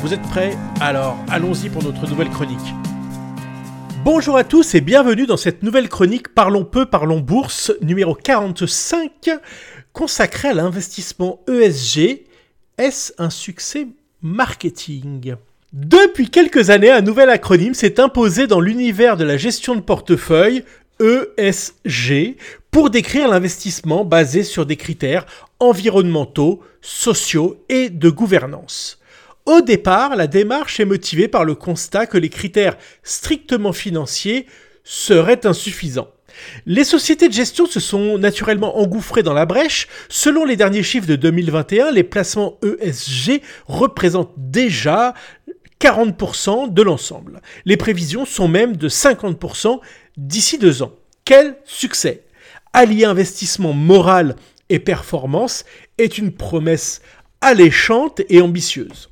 Vous êtes prêts Alors allons-y pour notre nouvelle chronique. Bonjour à tous et bienvenue dans cette nouvelle chronique Parlons peu, parlons bourse numéro 45 consacrée à l'investissement ESG. Est-ce un succès marketing? Depuis quelques années, un nouvel acronyme s'est imposé dans l'univers de la gestion de portefeuille, ESG, pour décrire l'investissement basé sur des critères environnementaux, sociaux et de gouvernance. Au départ, la démarche est motivée par le constat que les critères strictement financiers seraient insuffisants. Les sociétés de gestion se sont naturellement engouffrées dans la brèche. Selon les derniers chiffres de 2021, les placements ESG représentent déjà 40% de l'ensemble. Les prévisions sont même de 50% d'ici deux ans. Quel succès Allier investissement moral et performance est une promesse alléchante et ambitieuse.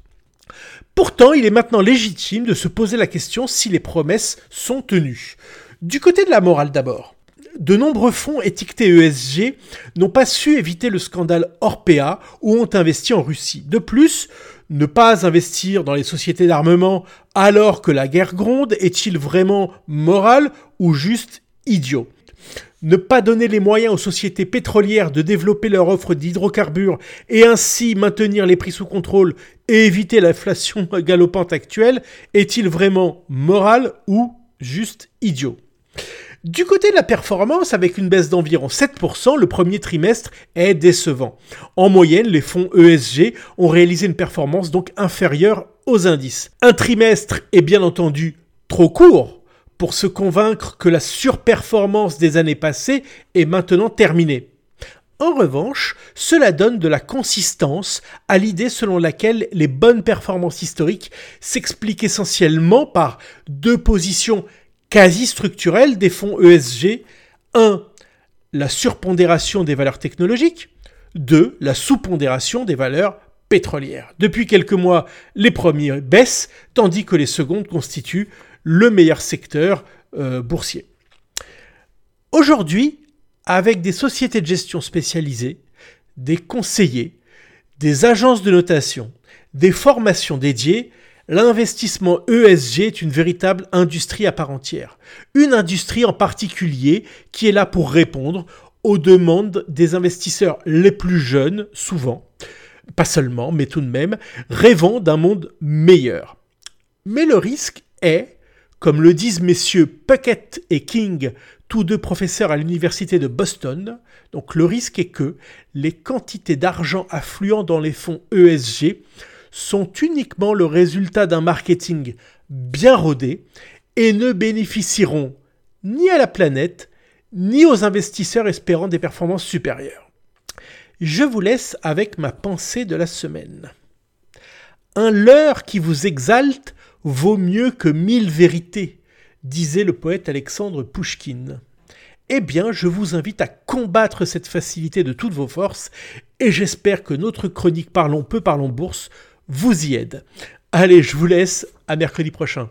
Pourtant, il est maintenant légitime de se poser la question si les promesses sont tenues. Du côté de la morale d'abord. De nombreux fonds étiquetés ESG n'ont pas su éviter le scandale Orpea ou ont investi en Russie. De plus, ne pas investir dans les sociétés d'armement alors que la guerre gronde est-il vraiment moral ou juste idiot? Ne pas donner les moyens aux sociétés pétrolières de développer leur offre d'hydrocarbures et ainsi maintenir les prix sous contrôle et éviter l'inflation galopante actuelle est-il vraiment moral ou juste idiot? Du côté de la performance, avec une baisse d'environ 7%, le premier trimestre est décevant. En moyenne, les fonds ESG ont réalisé une performance donc inférieure aux indices. Un trimestre est bien entendu trop court pour se convaincre que la surperformance des années passées est maintenant terminée. En revanche, cela donne de la consistance à l'idée selon laquelle les bonnes performances historiques s'expliquent essentiellement par deux positions quasi structurelles des fonds ESG. 1. La surpondération des valeurs technologiques. 2. La sous-pondération des valeurs pétrolières. Depuis quelques mois, les premiers baissent, tandis que les secondes constituent le meilleur secteur euh, boursier. Aujourd'hui, avec des sociétés de gestion spécialisées, des conseillers, des agences de notation, des formations dédiées, l'investissement ESG est une véritable industrie à part entière. Une industrie en particulier qui est là pour répondre aux demandes des investisseurs les plus jeunes, souvent, pas seulement, mais tout de même, rêvant d'un monde meilleur. Mais le risque est comme le disent messieurs Puckett et King, tous deux professeurs à l'université de Boston, donc le risque est que les quantités d'argent affluent dans les fonds ESG sont uniquement le résultat d'un marketing bien rodé et ne bénéficieront ni à la planète, ni aux investisseurs espérant des performances supérieures. Je vous laisse avec ma pensée de la semaine. Un leurre qui vous exalte vaut mieux que mille vérités, disait le poète Alexandre Pouchkine. Eh bien, je vous invite à combattre cette facilité de toutes vos forces, et j'espère que notre chronique Parlons peu, parlons bourse vous y aide. Allez, je vous laisse, à mercredi prochain.